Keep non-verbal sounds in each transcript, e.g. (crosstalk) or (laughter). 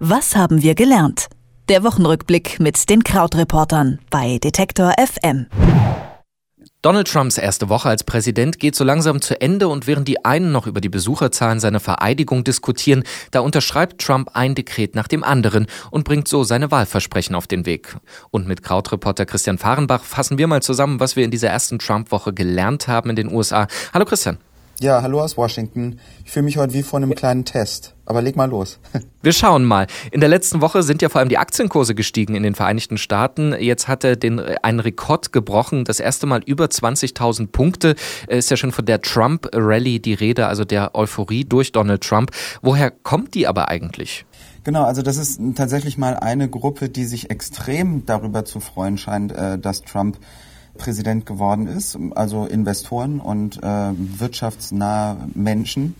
Was haben wir gelernt? Der Wochenrückblick mit den Krautreportern bei Detektor FM. Donald Trumps erste Woche als Präsident geht so langsam zu Ende und während die einen noch über die Besucherzahlen seiner Vereidigung diskutieren, da unterschreibt Trump ein Dekret nach dem anderen und bringt so seine Wahlversprechen auf den Weg. Und mit Krautreporter Christian Fahrenbach fassen wir mal zusammen, was wir in dieser ersten Trump-Woche gelernt haben in den USA. Hallo Christian. Ja, hallo aus Washington. Ich fühle mich heute wie vor einem kleinen Test. Aber leg mal los. (laughs) Wir schauen mal. In der letzten Woche sind ja vor allem die Aktienkurse gestiegen in den Vereinigten Staaten. Jetzt hat er den, einen Rekord gebrochen. Das erste Mal über 20.000 Punkte. Ist ja schon von der Trump-Rally die Rede, also der Euphorie durch Donald Trump. Woher kommt die aber eigentlich? Genau, also das ist tatsächlich mal eine Gruppe, die sich extrem darüber zu freuen scheint, äh, dass Trump Präsident geworden ist, also Investoren und äh, wirtschaftsnahe Menschen.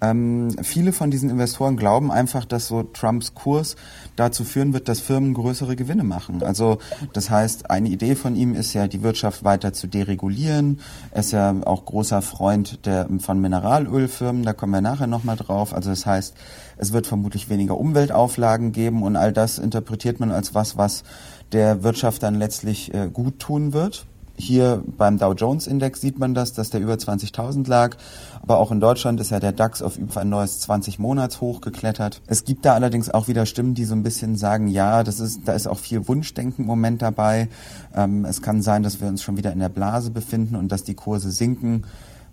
Ähm, viele von diesen Investoren glauben einfach, dass so Trumps Kurs dazu führen wird, dass Firmen größere Gewinne machen. Also das heißt, eine Idee von ihm ist ja, die Wirtschaft weiter zu deregulieren. Er ist ja auch großer Freund der, von Mineralölfirmen, da kommen wir nachher nochmal drauf. Also das heißt, es wird vermutlich weniger Umweltauflagen geben und all das interpretiert man als was, was der Wirtschaft dann letztlich äh, gut tun wird. Hier beim Dow Jones Index sieht man das, dass der über 20.000 lag. Aber auch in Deutschland ist ja der DAX auf über ein neues 20 Monats hoch geklettert. Es gibt da allerdings auch wieder Stimmen, die so ein bisschen sagen, ja, das ist, da ist auch viel Wunschdenken im Moment dabei. Ähm, es kann sein, dass wir uns schon wieder in der Blase befinden und dass die Kurse sinken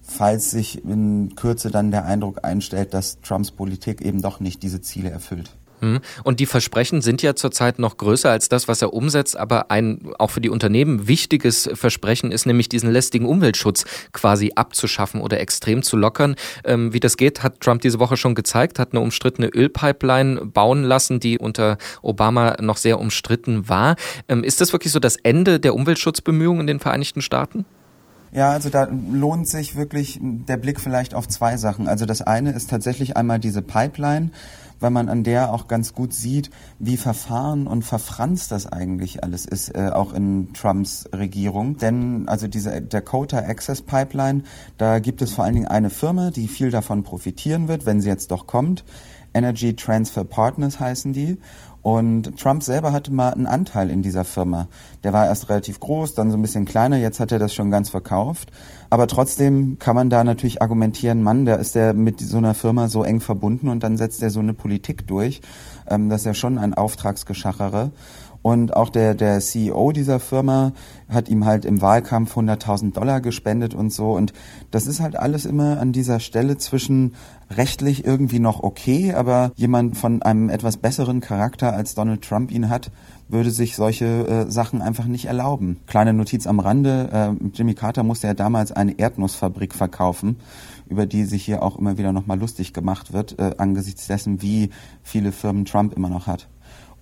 falls sich in Kürze dann der Eindruck einstellt, dass Trumps Politik eben doch nicht diese Ziele erfüllt. Und die Versprechen sind ja zurzeit noch größer als das, was er umsetzt. Aber ein auch für die Unternehmen wichtiges Versprechen ist nämlich diesen lästigen Umweltschutz quasi abzuschaffen oder extrem zu lockern. Ähm, wie das geht, hat Trump diese Woche schon gezeigt, hat eine umstrittene Ölpipeline bauen lassen, die unter Obama noch sehr umstritten war. Ähm, ist das wirklich so das Ende der Umweltschutzbemühungen in den Vereinigten Staaten? Ja, also da lohnt sich wirklich der Blick vielleicht auf zwei Sachen. Also das eine ist tatsächlich einmal diese Pipeline weil man an der auch ganz gut sieht, wie verfahren und verfranst das eigentlich alles ist, äh, auch in Trumps Regierung. Denn also diese Dakota Access Pipeline, da gibt es vor allen Dingen eine Firma, die viel davon profitieren wird, wenn sie jetzt doch kommt. Energy Transfer Partners heißen die. Und Trump selber hatte mal einen Anteil in dieser Firma. Der war erst relativ groß, dann so ein bisschen kleiner, jetzt hat er das schon ganz verkauft. Aber trotzdem kann man da natürlich argumentieren, Mann, da ist er mit so einer Firma so eng verbunden und dann setzt er so eine Politik durch. Ähm, das ist ja schon ein Auftragsgeschachere. Und auch der, der CEO dieser Firma hat ihm halt im Wahlkampf 100.000 Dollar gespendet und so. Und das ist halt alles immer an dieser Stelle zwischen rechtlich irgendwie noch okay, aber jemand von einem etwas besseren Charakter als Donald Trump ihn hat, würde sich solche äh, Sachen einfach nicht erlauben. Kleine Notiz am Rande, äh, Jimmy Carter musste ja damals eine Erdnussfabrik verkaufen, über die sich hier auch immer wieder nochmal lustig gemacht wird, äh, angesichts dessen, wie viele Firmen Trump immer noch hat.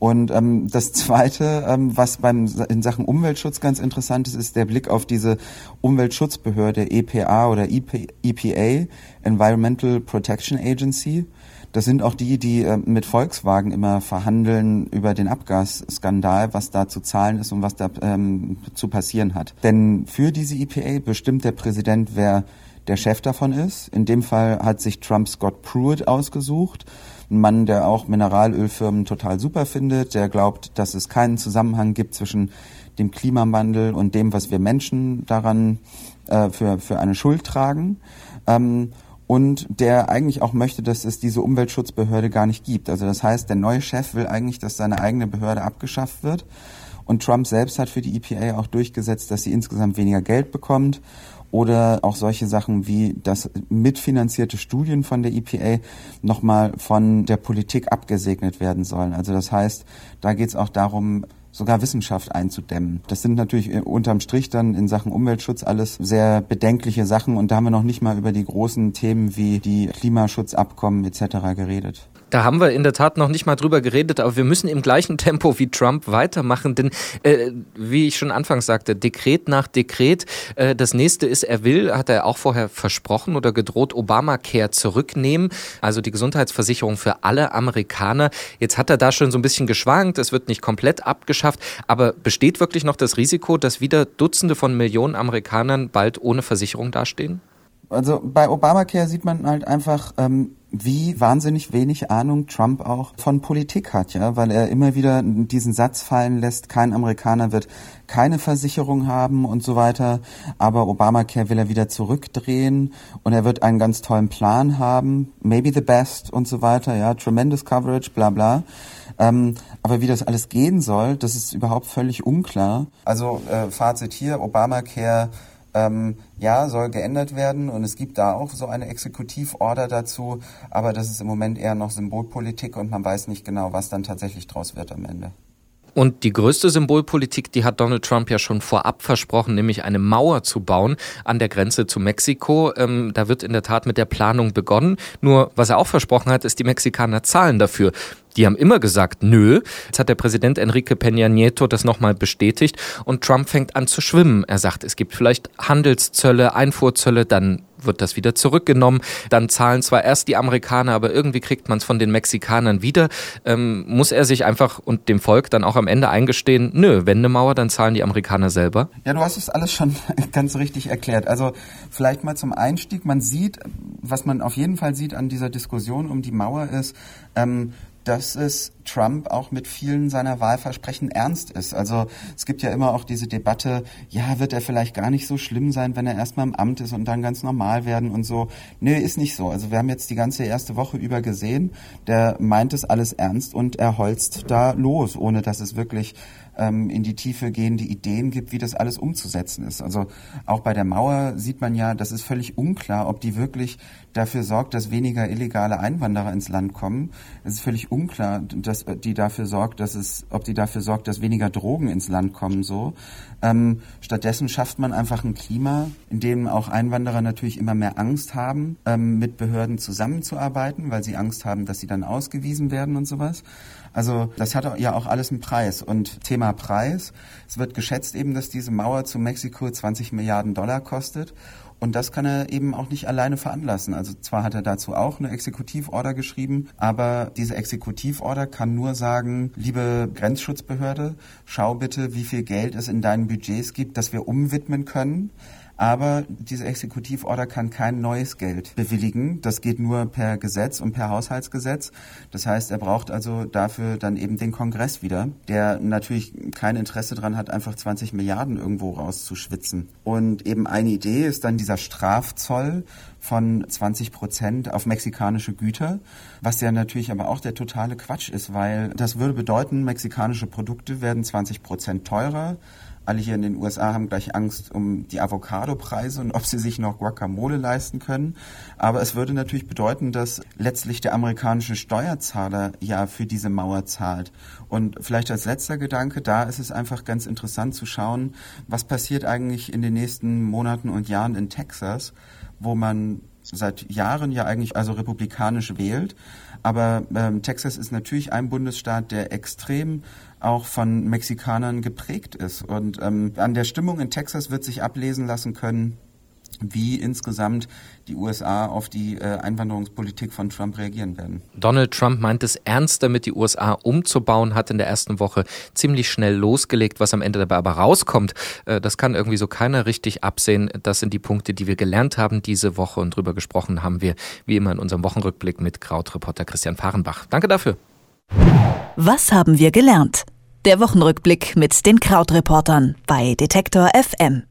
Und ähm, das Zweite, ähm, was beim in Sachen Umweltschutz ganz interessant ist, ist der Blick auf diese Umweltschutzbehörde EPA oder EP, EPA, Environmental Protection Agency. Das sind auch die, die äh, mit Volkswagen immer verhandeln über den Abgasskandal, was da zu zahlen ist und was da ähm, zu passieren hat. Denn für diese EPA bestimmt der Präsident, wer der Chef davon ist. In dem Fall hat sich Trump Scott Pruitt ausgesucht. Ein Mann, der auch Mineralölfirmen total super findet, der glaubt, dass es keinen Zusammenhang gibt zwischen dem Klimawandel und dem, was wir Menschen daran äh, für, für eine Schuld tragen. Ähm, und der eigentlich auch möchte, dass es diese Umweltschutzbehörde gar nicht gibt. Also das heißt, der neue Chef will eigentlich, dass seine eigene Behörde abgeschafft wird. Und Trump selbst hat für die EPA auch durchgesetzt, dass sie insgesamt weniger Geld bekommt oder auch solche Sachen wie, dass mitfinanzierte Studien von der EPA nochmal von der Politik abgesegnet werden sollen. Also das heißt, da geht es auch darum, sogar Wissenschaft einzudämmen. Das sind natürlich unterm Strich dann in Sachen Umweltschutz alles sehr bedenkliche Sachen und da haben wir noch nicht mal über die großen Themen wie die Klimaschutzabkommen etc. geredet. Da haben wir in der Tat noch nicht mal drüber geredet, aber wir müssen im gleichen Tempo wie Trump weitermachen, denn äh, wie ich schon anfangs sagte, Dekret nach Dekret. Äh, das nächste ist, er will, hat er auch vorher versprochen oder gedroht, Obamacare zurücknehmen, also die Gesundheitsversicherung für alle Amerikaner. Jetzt hat er da schon so ein bisschen geschwankt, es wird nicht komplett abgeschafft, aber besteht wirklich noch das Risiko, dass wieder Dutzende von Millionen Amerikanern bald ohne Versicherung dastehen? Also bei Obamacare sieht man halt einfach, ähm, wie wahnsinnig wenig Ahnung Trump auch von Politik hat, ja, weil er immer wieder diesen Satz fallen lässt, kein Amerikaner wird keine Versicherung haben und so weiter, aber Obamacare will er wieder zurückdrehen und er wird einen ganz tollen Plan haben, maybe the best und so weiter, ja, tremendous coverage, bla bla. Ähm, aber wie das alles gehen soll, das ist überhaupt völlig unklar. Also äh, Fazit hier, Obamacare ähm, ja, soll geändert werden und es gibt da auch so eine Exekutivorder dazu, aber das ist im Moment eher noch Symbolpolitik und man weiß nicht genau, was dann tatsächlich draus wird am Ende. Und die größte Symbolpolitik, die hat Donald Trump ja schon vorab versprochen, nämlich eine Mauer zu bauen an der Grenze zu Mexiko. Ähm, da wird in der Tat mit der Planung begonnen. Nur was er auch versprochen hat, ist, die Mexikaner zahlen dafür. Die haben immer gesagt, nö. Jetzt hat der Präsident Enrique Peña Nieto das nochmal bestätigt und Trump fängt an zu schwimmen. Er sagt, es gibt vielleicht Handelszölle, Einfuhrzölle, dann wird das wieder zurückgenommen. Dann zahlen zwar erst die Amerikaner, aber irgendwie kriegt man es von den Mexikanern wieder. Ähm, muss er sich einfach und dem Volk dann auch am Ende eingestehen, nö, Wendemauer, dann zahlen die Amerikaner selber? Ja, du hast es alles schon (laughs) ganz richtig erklärt. Also vielleicht mal zum Einstieg. Man sieht, was man auf jeden Fall sieht an dieser Diskussion um die Mauer ist, ähm, dass es Trump auch mit vielen seiner Wahlversprechen ernst ist. Also es gibt ja immer auch diese Debatte, ja, wird er vielleicht gar nicht so schlimm sein, wenn er erstmal im Amt ist und dann ganz normal werden und so. Nö, ist nicht so. Also wir haben jetzt die ganze erste Woche über gesehen, der meint es alles ernst und er holzt da los, ohne dass es wirklich ähm, in die Tiefe gehende Ideen gibt, wie das alles umzusetzen ist. Also auch bei der Mauer sieht man ja, das ist völlig unklar, ob die wirklich dafür sorgt, dass weniger illegale Einwanderer ins Land kommen. Es ist völlig unklar, dass die dafür sorgt, dass es, ob die dafür sorgt, dass weniger Drogen ins Land kommen. So. Ähm, stattdessen schafft man einfach ein Klima, in dem auch Einwanderer natürlich immer mehr Angst haben, ähm, mit Behörden zusammenzuarbeiten, weil sie Angst haben, dass sie dann ausgewiesen werden und sowas. Also das hat ja auch alles einen Preis. Und Thema Preis, es wird geschätzt eben, dass diese Mauer zu Mexiko 20 Milliarden Dollar kostet. Und das kann er eben auch nicht alleine veranlassen. Also zwar hat er dazu auch eine Exekutivorder geschrieben, aber diese Exekutivorder kann nur sagen, liebe Grenzschutzbehörde, schau bitte, wie viel Geld es in deinen Budgets gibt, das wir umwidmen können. Aber diese Exekutivorder kann kein neues Geld bewilligen. Das geht nur per Gesetz und per Haushaltsgesetz. Das heißt, er braucht also dafür dann eben den Kongress wieder, der natürlich kein Interesse daran hat, einfach 20 Milliarden irgendwo rauszuschwitzen. Und eben eine Idee ist dann dieser Strafzoll von 20 Prozent auf mexikanische Güter, was ja natürlich aber auch der totale Quatsch ist, weil das würde bedeuten, mexikanische Produkte werden 20 Prozent teurer alle hier in den USA haben gleich Angst um die Avocado-Preise und ob sie sich noch Guacamole leisten können. Aber es würde natürlich bedeuten, dass letztlich der amerikanische Steuerzahler ja für diese Mauer zahlt. Und vielleicht als letzter Gedanke, da ist es einfach ganz interessant zu schauen, was passiert eigentlich in den nächsten Monaten und Jahren in Texas, wo man seit Jahren ja eigentlich also republikanisch wählt. Aber ähm, Texas ist natürlich ein Bundesstaat, der extrem auch von Mexikanern geprägt ist. Und ähm, an der Stimmung in Texas wird sich ablesen lassen können, wie insgesamt die USA auf die äh, Einwanderungspolitik von Trump reagieren werden. Donald Trump meint es ernst damit, die USA umzubauen, hat in der ersten Woche ziemlich schnell losgelegt. Was am Ende dabei aber rauskommt, äh, das kann irgendwie so keiner richtig absehen. Das sind die Punkte, die wir gelernt haben diese Woche und drüber gesprochen haben wir wie immer in unserem Wochenrückblick mit Krautreporter Christian Fahrenbach. Danke dafür. Was haben wir gelernt? Der Wochenrückblick mit den Krautreportern bei Detektor FM.